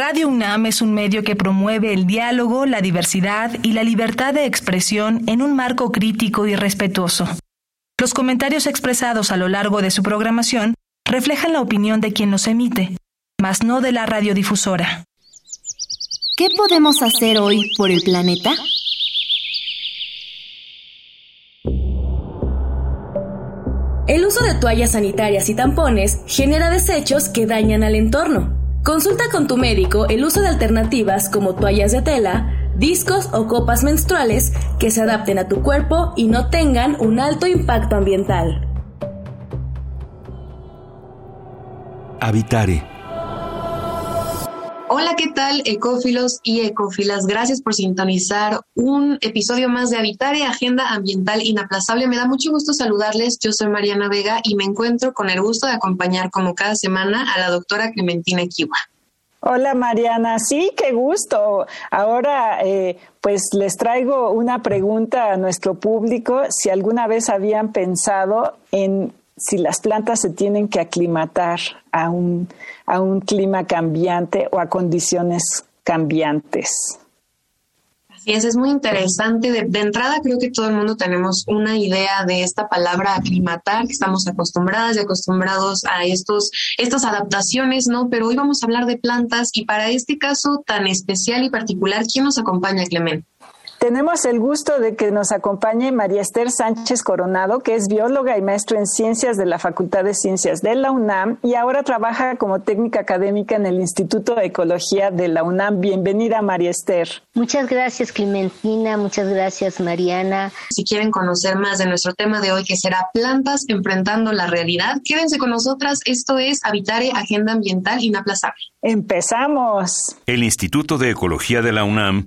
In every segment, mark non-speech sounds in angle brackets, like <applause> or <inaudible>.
Radio UNAM es un medio que promueve el diálogo, la diversidad y la libertad de expresión en un marco crítico y respetuoso. Los comentarios expresados a lo largo de su programación reflejan la opinión de quien los emite, mas no de la radiodifusora. ¿Qué podemos hacer hoy por el planeta? El uso de toallas sanitarias y tampones genera desechos que dañan al entorno. Consulta con tu médico el uso de alternativas como toallas de tela, discos o copas menstruales que se adapten a tu cuerpo y no tengan un alto impacto ambiental. Habitare Hola, ¿qué tal, ecófilos y ecófilas? Gracias por sintonizar un episodio más de Habitare, Agenda Ambiental Inaplazable. Me da mucho gusto saludarles. Yo soy Mariana Vega y me encuentro con el gusto de acompañar como cada semana a la doctora Clementina Kiwa. Hola Mariana, sí, qué gusto. Ahora, eh, pues les traigo una pregunta a nuestro público, si alguna vez habían pensado en si las plantas se tienen que aclimatar a un, a un clima cambiante o a condiciones cambiantes. Así es, es muy interesante. De, entrada creo que todo el mundo tenemos una idea de esta palabra aclimatar, que estamos acostumbradas y acostumbrados a estos, estas adaptaciones, ¿no? Pero hoy vamos a hablar de plantas y para este caso tan especial y particular, ¿quién nos acompaña, Clemente? Tenemos el gusto de que nos acompañe María Esther Sánchez Coronado, que es bióloga y maestro en ciencias de la Facultad de Ciencias de la UNAM y ahora trabaja como técnica académica en el Instituto de Ecología de la UNAM. Bienvenida, María Esther. Muchas gracias, Clementina. Muchas gracias, Mariana. Si quieren conocer más de nuestro tema de hoy, que será plantas enfrentando la realidad, quédense con nosotras. Esto es Habitare Agenda Ambiental Inaplazable. Empezamos. El Instituto de Ecología de la UNAM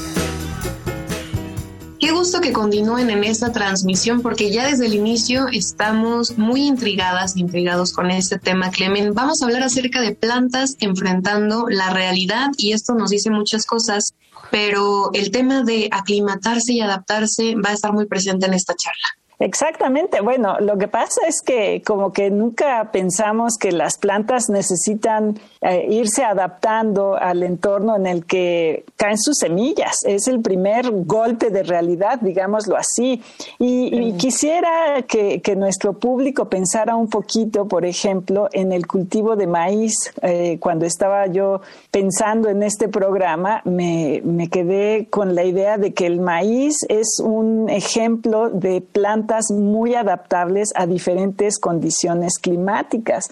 Qué gusto que continúen en esta transmisión porque ya desde el inicio estamos muy intrigadas, intrigados con este tema, Clemen. Vamos a hablar acerca de plantas enfrentando la realidad y esto nos dice muchas cosas, pero el tema de aclimatarse y adaptarse va a estar muy presente en esta charla. Exactamente. Bueno, lo que pasa es que como que nunca pensamos que las plantas necesitan eh, irse adaptando al entorno en el que caen sus semillas. Es el primer golpe de realidad, digámoslo así. Y, quisiera que, nuestro público pensara un poquito, por ejemplo, en el cultivo de maíz. Eh, cuando estaba yo pensando en este programa, me, me quedé con la idea de que el maíz es un ejemplo de planta muy adaptables a diferentes condiciones climáticas.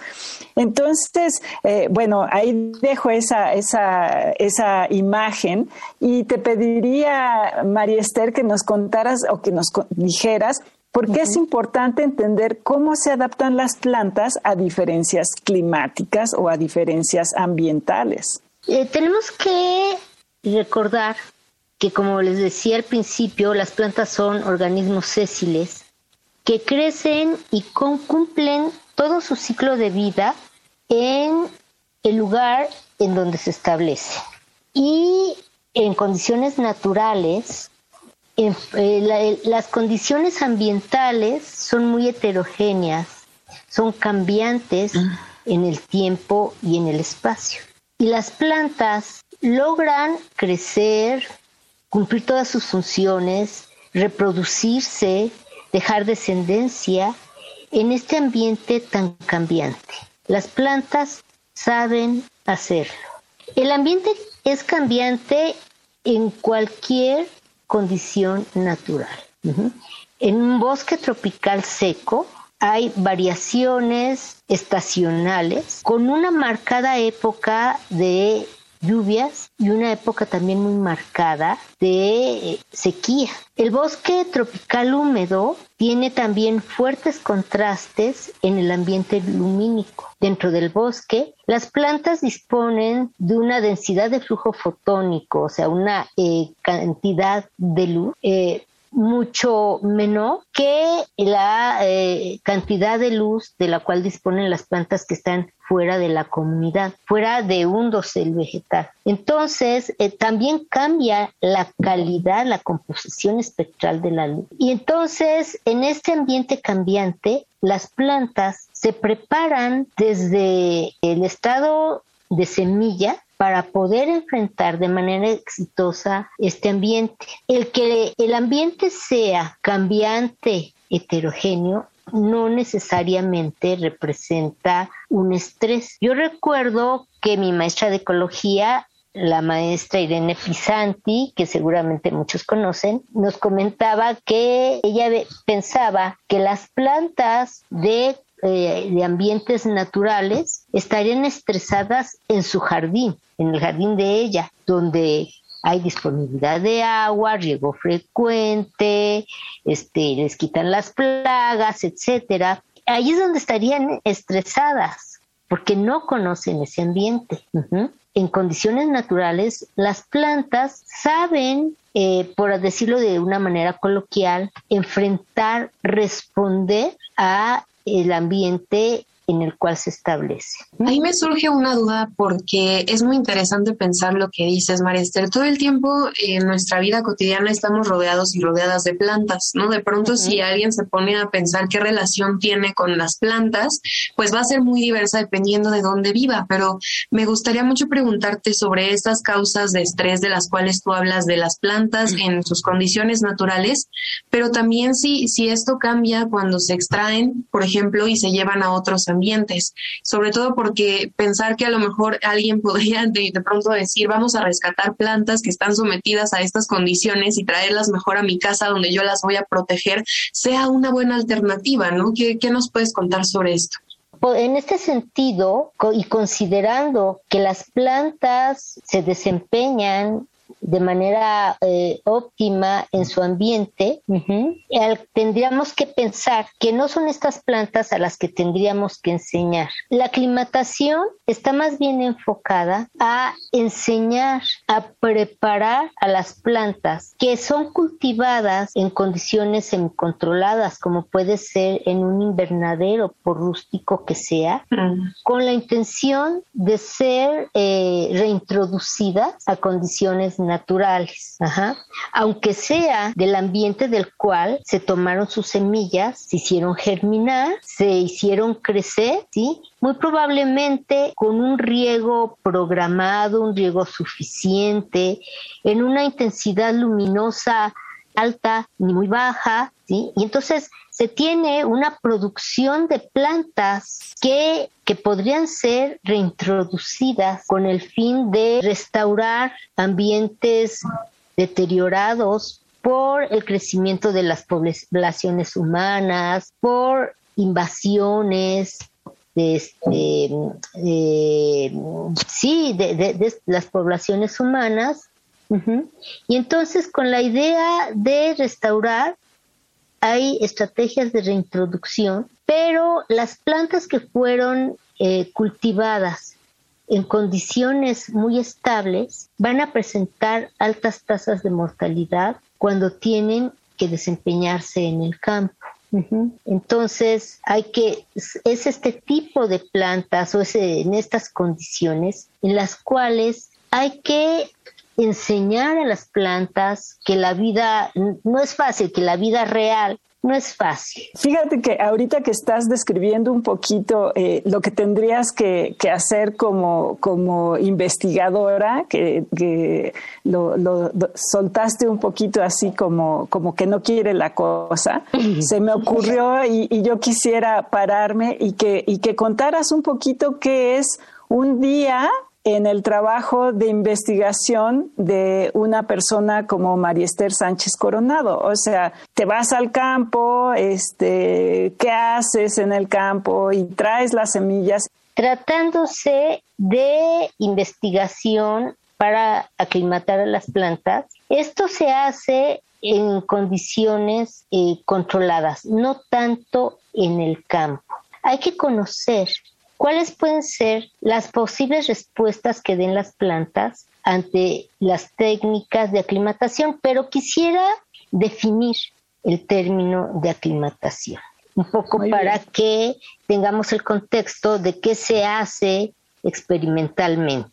Entonces, eh, bueno, ahí dejo esa, esa, esa imagen y te pediría, María Esther, que nos contaras o que nos dijeras por qué es importante entender cómo se adaptan las plantas a diferencias climáticas o a diferencias ambientales. Eh, tenemos que recordar que, como les decía al principio, las plantas son organismos sésiles que crecen y cumplen todo su ciclo de vida en el lugar en donde se establece. Y en condiciones naturales, eh, las condiciones ambientales son muy heterogéneas, son cambiantes ah. en el tiempo y en el espacio. Y las plantas logran crecer, cumplir todas sus funciones, reproducirse, dejar descendencia en este ambiente tan cambiante. Las plantas saben hacerlo. El ambiente es cambiante en cualquier condición natural. En un bosque tropical seco hay variaciones estacionales con una marcada época de lluvias y una época también muy marcada de eh, sequía. El bosque tropical húmedo tiene también fuertes contrastes en el ambiente lumínico. Dentro del bosque, las plantas disponen de una densidad de flujo fotónico, o sea, una eh, cantidad de luz eh, mucho menor que la cantidad de luz de la cual disponen las plantas que están fuera de la comunidad, fuera de un dosel vegetal. Entonces, eh, también cambia la calidad, la composición espectral de la luz. Y entonces, en este ambiente cambiante, las plantas se preparan desde el estado de semilla para poder enfrentar de manera exitosa este ambiente. El que el ambiente sea cambiante, heterogéneo, no necesariamente representa un estrés. Yo recuerdo que mi maestra de ecología la maestra Irene Pisanti, que seguramente muchos conocen, nos comentaba que ella pensaba que las plantas de eh, de ambientes naturales estarían estresadas en su jardín, en el jardín de ella, donde hay disponibilidad de agua, riego frecuente, este, les quitan las plagas, etcétera. Ahí es donde estarían estresadas, porque no conocen ese ambiente. En condiciones naturales, las plantas saben eh, por decirlo de una manera coloquial, enfrentar, responder a el ambiente en el cual se establece. Ahí me surge una duda porque es muy interesante pensar lo que dices, María Esther. Todo el tiempo en nuestra vida cotidiana estamos rodeados y rodeadas de plantas, ¿no? De pronto si alguien se pone a pensar qué relación tiene con las plantas, pues va a ser muy diversa dependiendo de dónde viva, pero me gustaría mucho preguntarte sobre estas causas de estrés de las cuales tú hablas de las plantas en sus condiciones naturales, pero también si, si esto cambia cuando se extraen, por ejemplo, y se llevan a otros ambientes ambientes, sobre todo porque pensar que a lo mejor alguien <laughs> podría de, pronto decir, vamos a rescatar plantas que están sometidas a estas condiciones y traerlas mejor a mi casa donde yo las voy a proteger, sea una buena alternativa, ¿no? ¿Qué, qué nos puedes contar sobre esto? En este sentido, y considerando que las plantas se desempeñan de manera eh, óptima en su ambiente, tendríamos que pensar que no son estas plantas a las que tendríamos que enseñar. La aclimatación está más bien enfocada a enseñar, a preparar a las plantas que son cultivadas en condiciones semicontroladas, como puede ser en un invernadero, por rústico que sea, mm. con la intención de ser eh, reintroducidas a condiciones naturales, aunque sea del ambiente del cual se tomaron sus semillas, se hicieron germinar, se hicieron crecer, ¿sí? Muy probablemente con un riego programado, un riego suficiente, en una intensidad luminosa alta ni muy baja, ¿sí? Y entonces se tiene una producción de plantas que, que podrían ser reintroducidas con el fin de restaurar ambientes deteriorados por el crecimiento de las poblaciones humanas, por invasiones, de, este, sí, de, las poblaciones humanas. Y entonces con la idea de restaurar hay estrategias de reintroducción, pero las plantas que fueron eh, cultivadas en condiciones muy estables van a presentar altas tasas de mortalidad cuando tienen que desempeñarse en el campo. Entonces, hay que, es este tipo de plantas o es en estas condiciones en las cuales hay que enseñar a las plantas que la vida no es fácil, que la vida real no es fácil. Fíjate que ahorita que estás describiendo un poquito eh, lo que tendrías que, hacer como, como investigadora, que, lo, soltaste un poquito así como, como que no quiere la cosa, se me ocurrió y, y, yo quisiera pararme y que, y que contaras un poquito qué es un día en el trabajo de investigación de una persona como María Sánchez Coronado. O sea, te vas al campo, este, ¿qué haces en el campo? Y traes las semillas. tratándose de investigación para aclimatar a las plantas, esto se hace en condiciones eh, controladas, no tanto en el campo. Hay que conocer cuáles pueden ser las posibles respuestas que den las plantas ante las técnicas de aclimatación, pero quisiera definir el término de aclimatación, un poco para que tengamos el contexto de qué se hace experimentalmente.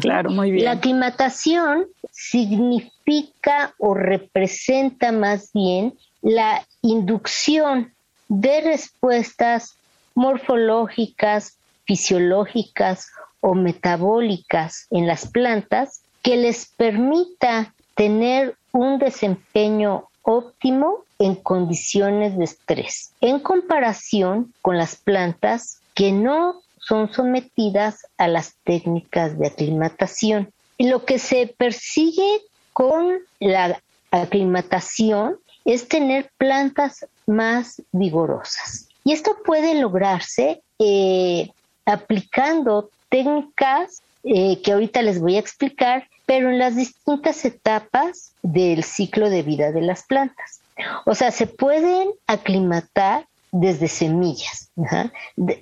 Claro, muy bien. La aclimatación significa o representa más bien la inducción de respuestas morfológicas, fisiológicas o metabólicas en las plantas que les permita tener un desempeño óptimo en condiciones de estrés, en comparación con las plantas que no son sometidas a las técnicas de aclimatación. Lo que se persigue con la aclimatación es tener plantas más vigorosas. Y esto puede lograrse eh, aplicando técnicas eh, que ahorita les voy a explicar, pero en las distintas etapas del ciclo de vida de las plantas. O sea, se pueden aclimatar desde semillas,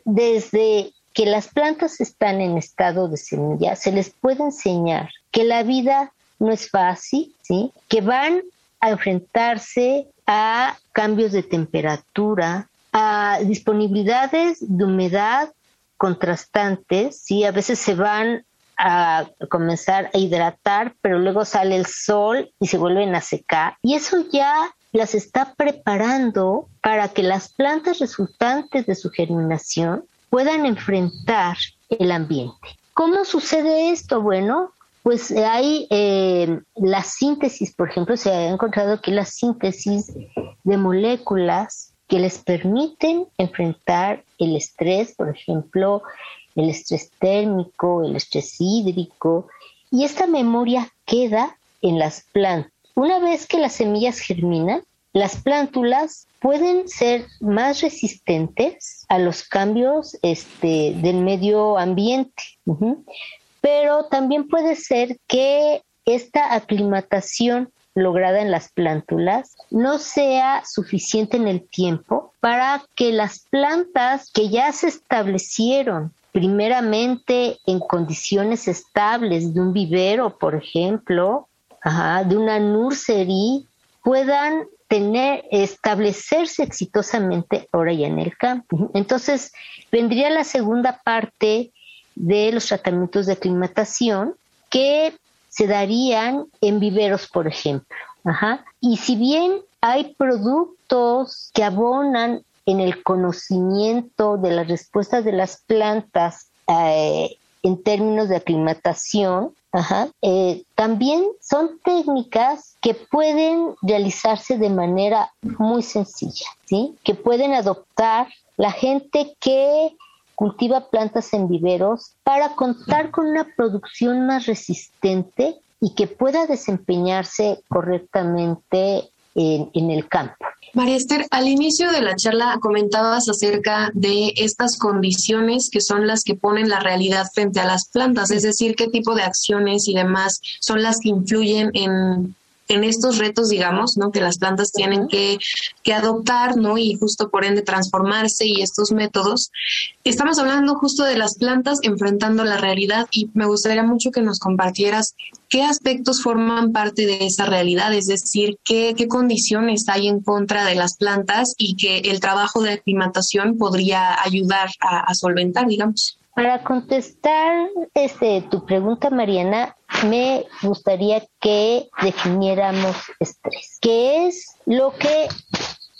desde que las plantas están en estado de semilla, se les puede enseñar que la vida no es fácil, ¿sí? que van a enfrentarse a cambios de temperatura, disponibilidades de humedad contrastantes, ¿sí? a veces se van a comenzar a hidratar, pero luego sale el sol y se vuelven a secar. Y eso ya las está preparando para que las plantas resultantes de su germinación puedan enfrentar el ambiente. ¿Cómo sucede esto? Bueno, pues hay eh, la síntesis, por ejemplo, se ha encontrado que la síntesis de moléculas que les permiten enfrentar el estrés, por ejemplo, el estrés térmico, el estrés hídrico, y esta memoria queda en las plantas. Una vez que las semillas germinan, las plántulas pueden ser más resistentes a los cambios este, del medio ambiente, pero también puede ser que esta aclimatación lograda en las plántulas no sea suficiente en el tiempo para que las plantas que ya se establecieron primeramente en condiciones estables de un vivero, por ejemplo, de una nursery, puedan tener, establecerse exitosamente ahora ya en el campo. Entonces, vendría la segunda parte de los tratamientos de aclimatación que se darían en viveros, por ejemplo. Y si bien hay productos que abonan en el conocimiento de las respuestas de las plantas eh, en términos de aclimatación, Ajá. Eh, también son técnicas que pueden realizarse de manera muy sencilla, ¿sí? Que pueden adoptar la gente que cultiva plantas en viveros para contar con una producción más resistente y que pueda desempeñarse correctamente en el campo. María Esther, al inicio de la charla comentabas acerca de estas condiciones que son las que ponen la realidad frente a las plantas, es decir, qué tipo de acciones y demás son las que influyen en en estos retos, digamos, ¿no? Que las plantas tienen que, que, adoptar, ¿no? Y justo por ende transformarse y estos métodos. Estamos hablando justo de las plantas enfrentando la realidad y me gustaría mucho que nos compartieras qué aspectos forman parte de esa realidad, es decir, qué, qué condiciones hay en contra de las plantas y que el trabajo de aclimatación podría ayudar a, a solventar, digamos. Para contestar este, tu pregunta, Mariana, me gustaría que definiéramos estrés, que es lo que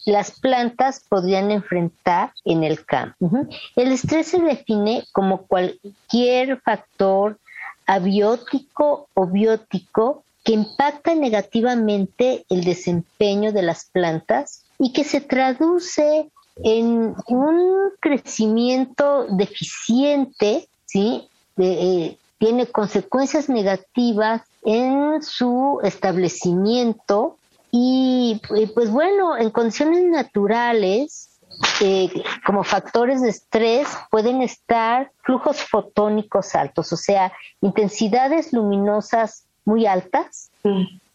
las plantas podrían enfrentar en el campo. El estrés se define como cualquier factor abiótico o biótico que impacta negativamente el desempeño de las plantas y que se traduce en un crecimiento deficiente, ¿sí? Eh, tiene consecuencias negativas en su establecimiento y pues bueno, en condiciones naturales eh, como factores de estrés pueden estar flujos fotónicos altos, o sea, intensidades luminosas muy altas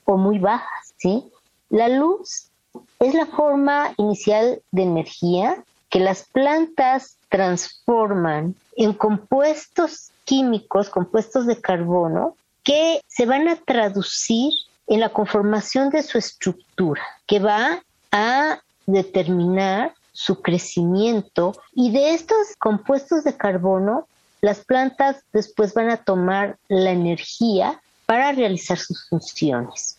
o muy bajas, ¿sí? La luz es la forma inicial de energía que las plantas transforman en compuestos químicos, compuestos de carbono, que se van a traducir en la conformación de su estructura, que va a determinar su crecimiento. Y de estos compuestos de carbono, las plantas después van a tomar la energía para realizar sus funciones,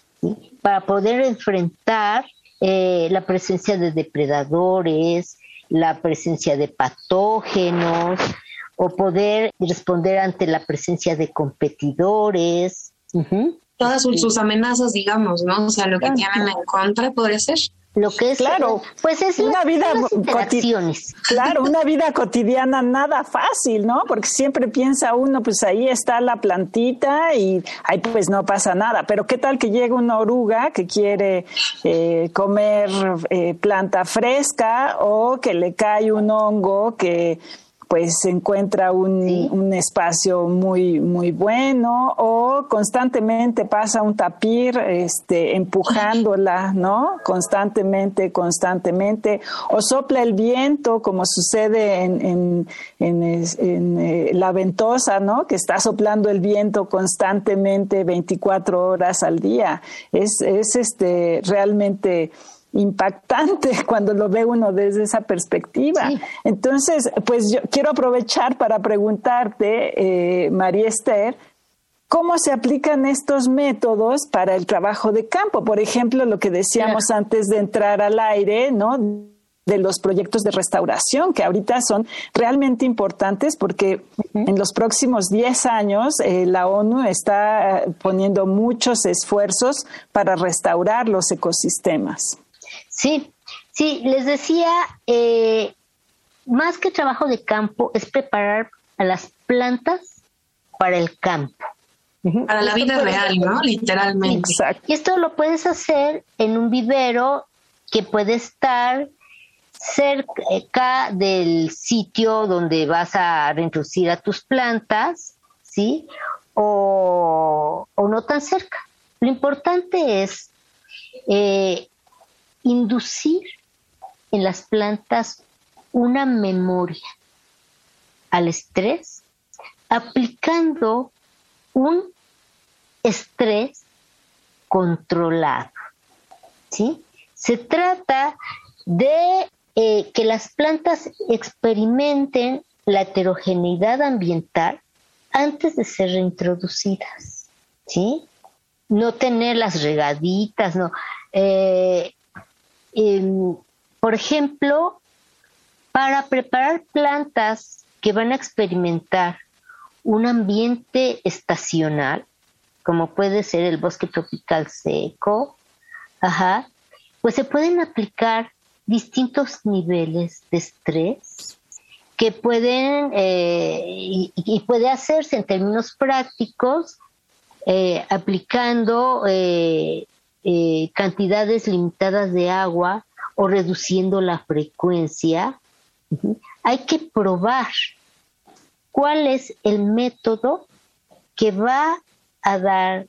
para poder enfrentar eh, la presencia de depredadores, la presencia de patógenos o poder responder ante la presencia de competidores. Todas sus, amenazas, digamos, ¿no? O sea, lo que tienen en contra podría ser lo que es claro pues es una vida claro una vida cotidiana nada fácil no porque siempre piensa uno pues ahí está la plantita y ahí pues no pasa nada. Pero qué tal que llega una oruga que quiere eh, comer eh, planta fresca o que le cae un hongo que pues se encuentra un, espacio muy muy bueno o constantemente pasa un tapir este empujándola no constantemente constantemente. O sopla el viento como sucede en, en, en, eh, la ventosa no que está soplando el viento constantemente 24 horas al día. Es es este realmente impactante <laughs> cuando lo ve uno desde esa perspectiva. Entonces, pues yo quiero aprovechar para preguntarte, eh, María Esther, ¿cómo se aplican estos métodos para el trabajo de campo? Por ejemplo, lo que decíamos antes de entrar al aire, ¿no? de los proyectos de restauración, que ahorita son realmente importantes porque en los próximos 10 años eh, la ONU está eh, poniendo muchos esfuerzos para restaurar los ecosistemas. Sí, sí, les decía, eh, más que trabajo de campo es preparar a las plantas para el campo. Para la vida real, ¿no? Literalmente. Exacto. Y esto lo puedes hacer en un vivero que puede estar cerca del sitio donde vas a reintroducir a tus plantas, ¿sí? O, no tan cerca. Lo importante es eh, inducir en las plantas una memoria al estrés aplicando un estrés controlado. ¿sí? Se trata de eh, que las plantas experimenten la heterogeneidad ambiental antes de ser reintroducidas. ¿sí? No tener las regaditas, no. Eh, por ejemplo, para preparar plantas que van a experimentar un ambiente estacional, como puede ser el bosque tropical seco, pues se pueden aplicar distintos niveles de estrés que pueden eh, y, puede hacerse en términos prácticos eh, aplicando eh, eh, cantidades limitadas de agua o reduciendo la frecuencia, hay que probar cuál es el método que va a dar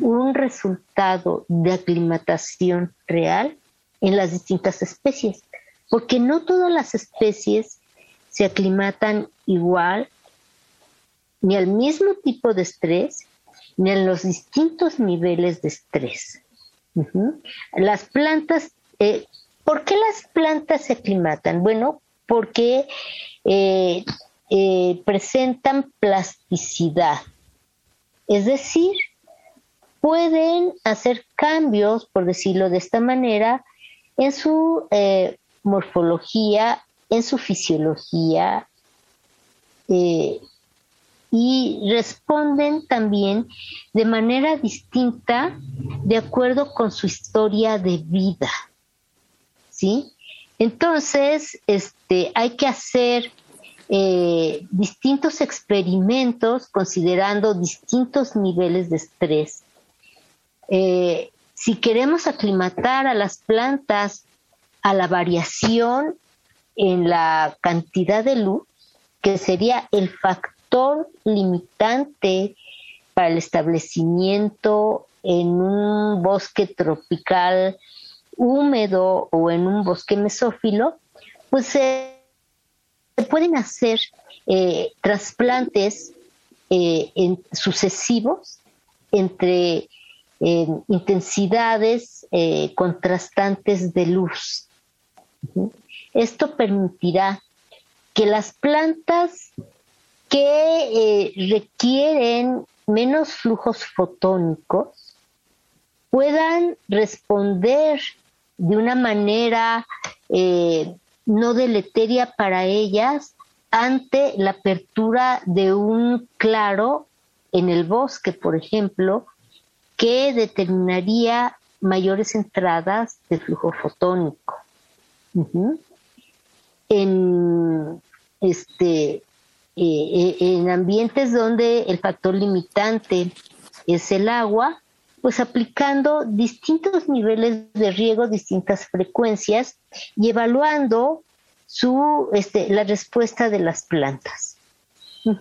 un resultado de aclimatación real en las distintas especies, porque no todas las especies se aclimatan igual ni al mismo tipo de estrés en los distintos niveles de estrés. Las plantas, eh, ¿por qué las plantas se aclimatan? Bueno, porque eh, eh, presentan plasticidad, es decir, pueden hacer cambios, por decirlo de esta manera, en su morfología, en su fisiología, y responden también de manera distinta de acuerdo con su historia de vida. ¿Sí? Entonces, este, hay que hacer eh, distintos experimentos considerando distintos niveles de estrés. Eh, si queremos aclimatar a las plantas a la variación en la cantidad de luz, que sería el factor limitante para el establecimiento en un bosque tropical húmedo o en un bosque mesófilo, pues se pueden hacer eh, trasplantes eh, sucesivos entre eh, intensidades contrastantes de luz. Esto permitirá que las plantas que requieren menos flujos fotónicos puedan responder de una manera eh, no deleteria para ellas ante la apertura de un claro en el bosque, por ejemplo, que determinaría mayores entradas de flujo fotónico. En este eh, eh, en ambientes donde el factor limitante es el agua, pues aplicando distintos niveles de riego, distintas frecuencias y evaluando su, este, la respuesta de las plantas.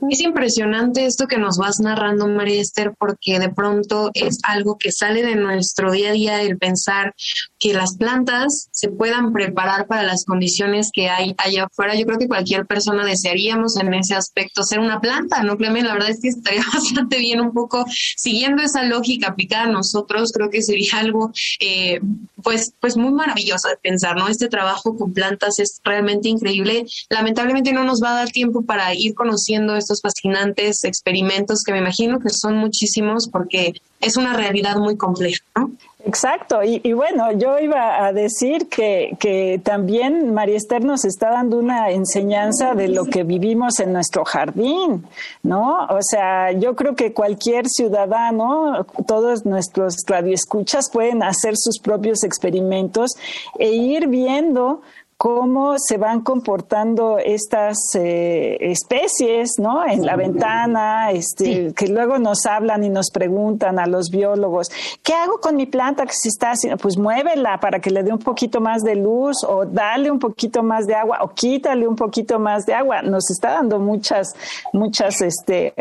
Es impresionante esto que nos vas narrando, María Esther, porque de pronto es algo que sale de nuestro día a día, el pensar que las plantas se puedan preparar para las condiciones que hay allá afuera. Yo creo que cualquier persona desearíamos en ese aspecto ser una planta, ¿no, Clemen? La verdad es que estaría <laughs> bastante bien un poco siguiendo esa lógica aplicada a nosotros. Creo que sería algo, eh, pues, pues muy maravilloso de pensar, ¿no? Este trabajo con plantas es realmente increíble. Lamentablemente no nos va a dar tiempo para ir conociendo estos fascinantes experimentos que me imagino que son muchísimos porque es una realidad muy compleja, ¿no? Exacto, y, bueno, yo iba a decir que, que también María Esther nos está dando una enseñanza de lo que vivimos en nuestro jardín, ¿no? O sea, yo creo que cualquier ciudadano, todos nuestros radioescuchas pueden hacer sus propios experimentos e ir viendo cómo se van comportando estas eh, especies, ¿no? En la ventana, este, que luego nos hablan y nos preguntan a los biólogos, ¿qué hago con mi planta que se está haciendo? Pues muévela para que le dé un poquito más de luz o dale un poquito más de agua o quítale un poquito más de agua. Nos está dando muchas, muchas este,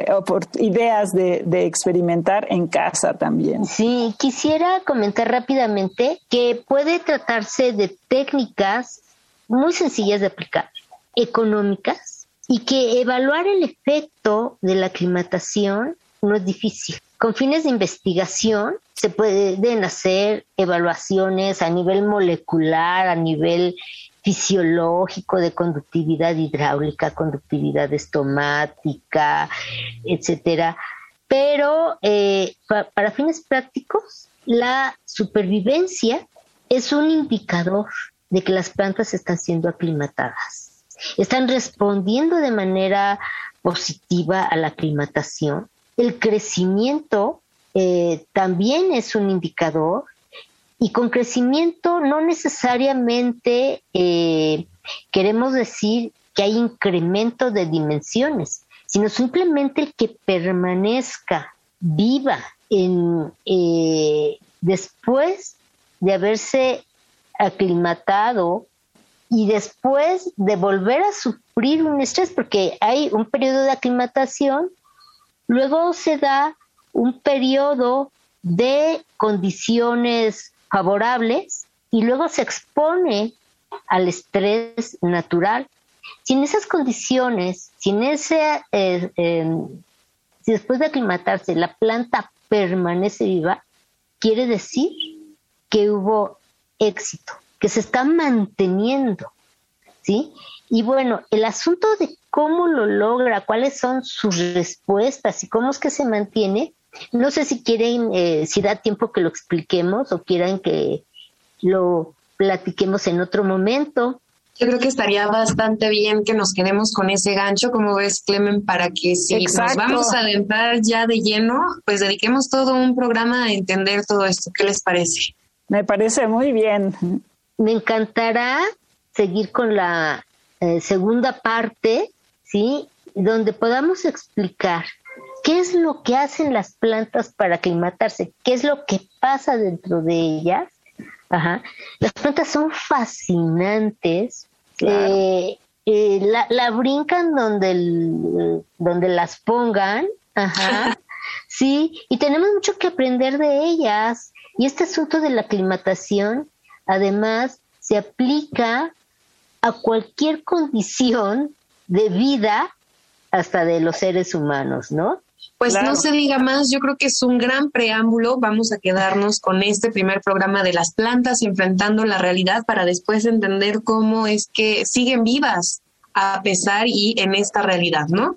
ideas de, de experimentar en casa también. Sí, quisiera comentar rápidamente que puede tratarse de técnicas muy sencillas de aplicar, económicas y que evaluar el efecto de la aclimatación no es difícil. Con fines de investigación se pueden hacer evaluaciones a nivel molecular, a nivel fisiológico de conductividad hidráulica, conductividad estomática, etcétera. Pero eh, para fines prácticos, la supervivencia es un indicador de que las plantas están siendo aclimatadas. Están respondiendo de manera positiva a la aclimatación. El crecimiento eh, también es un indicador y con crecimiento no necesariamente eh, queremos decir que hay incremento de dimensiones, sino simplemente que permanezca viva en, eh, después de haberse aclimatado y después de volver a sufrir un estrés, porque hay un periodo de aclimatación, luego se da un periodo de condiciones favorables y luego se expone al estrés natural. Sin esas condiciones, sin ese, eh, em, si después de aclimatarse la planta permanece viva, quiere decir que hubo éxito, que se está manteniendo, ¿sí? Y bueno, el asunto de cómo lo logra, cuáles son sus respuestas y cómo es que se mantiene, no sé si quieren, eh, si da tiempo que lo expliquemos o quieran que lo platiquemos en otro momento. Yo creo que estaría bastante bien que nos quedemos con ese gancho, como ves, Clemen, para que si nos vamos a adentrar ya de lleno, pues dediquemos todo un programa a entender todo esto. ¿Qué les parece? Me parece muy bien. Me encantará seguir con la eh, segunda parte, ¿sí? Donde podamos explicar qué es lo que hacen las plantas para aclimatarse, qué es lo que pasa dentro de ellas. Ajá. Las plantas son fascinantes Eh, eh, la, la, brincan donde, donde las pongan, ajá, <laughs> sí, y tenemos mucho que aprender de ellas. Y este asunto de la aclimatación, además, se aplica a cualquier condición de vida, hasta de los seres humanos, ¿no? Pues no se diga más, yo creo que es un gran preámbulo. Vamos a quedarnos con este primer programa de las plantas enfrentando la realidad para después entender cómo es que siguen vivas a pesar y en esta realidad, ¿no?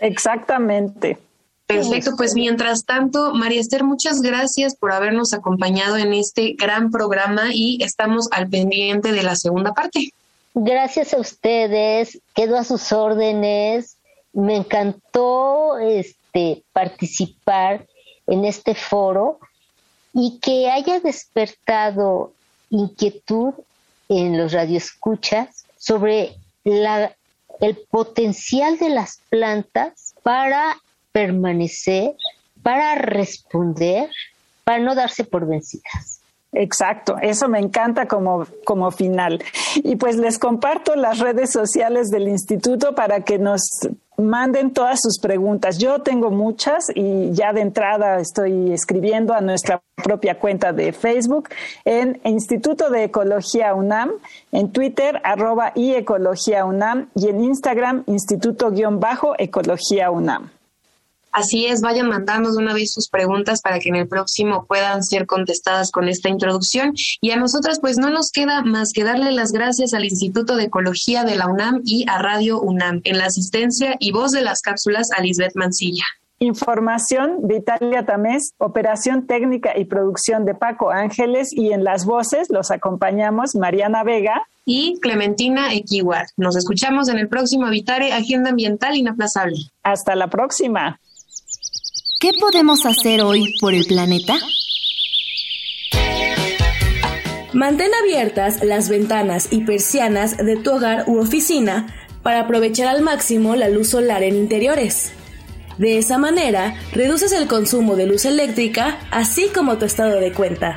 Exactamente. Perfecto, pues mientras tanto, María Esther, muchas gracias por habernos acompañado en este gran programa y estamos al pendiente de la segunda parte. Gracias a ustedes, quedo a sus órdenes. Me encantó este participar en este foro y que haya despertado inquietud en los radioescuchas sobre la, el potencial de las plantas para permanecer, para responder, para no darse por vencidas. Exacto, eso me encanta como, como final. Y pues les comparto las redes sociales del instituto para que nos manden todas sus preguntas. Yo tengo muchas y ya de entrada estoy escribiendo a nuestra propia cuenta de Facebook en Instituto de Ecología UNAM, en Twitter arroba y Ecología UNAM y en Instagram Instituto-Ecología UNAM. Así es, vayan mandando de una vez sus preguntas para que en el próximo puedan ser contestadas con esta introducción. Y a nosotras, pues no nos queda más que darle las gracias al Instituto de Ecología de la UNAM y a Radio UNAM en la asistencia y voz de las cápsulas a Lisbeth Mancilla. Información de Italia Tamés, operación técnica y producción de Paco Ángeles y en las voces los acompañamos Mariana Vega y Clementina Equiwar. Nos escuchamos en el próximo Habitare Agenda Ambiental Inaplazable. Hasta la próxima. ¿Qué podemos hacer hoy por el planeta? Mantén abiertas las ventanas y persianas de tu hogar u oficina para aprovechar al máximo la luz solar en interiores. De esa manera, reduces el consumo de luz eléctrica, así como tu estado de cuenta.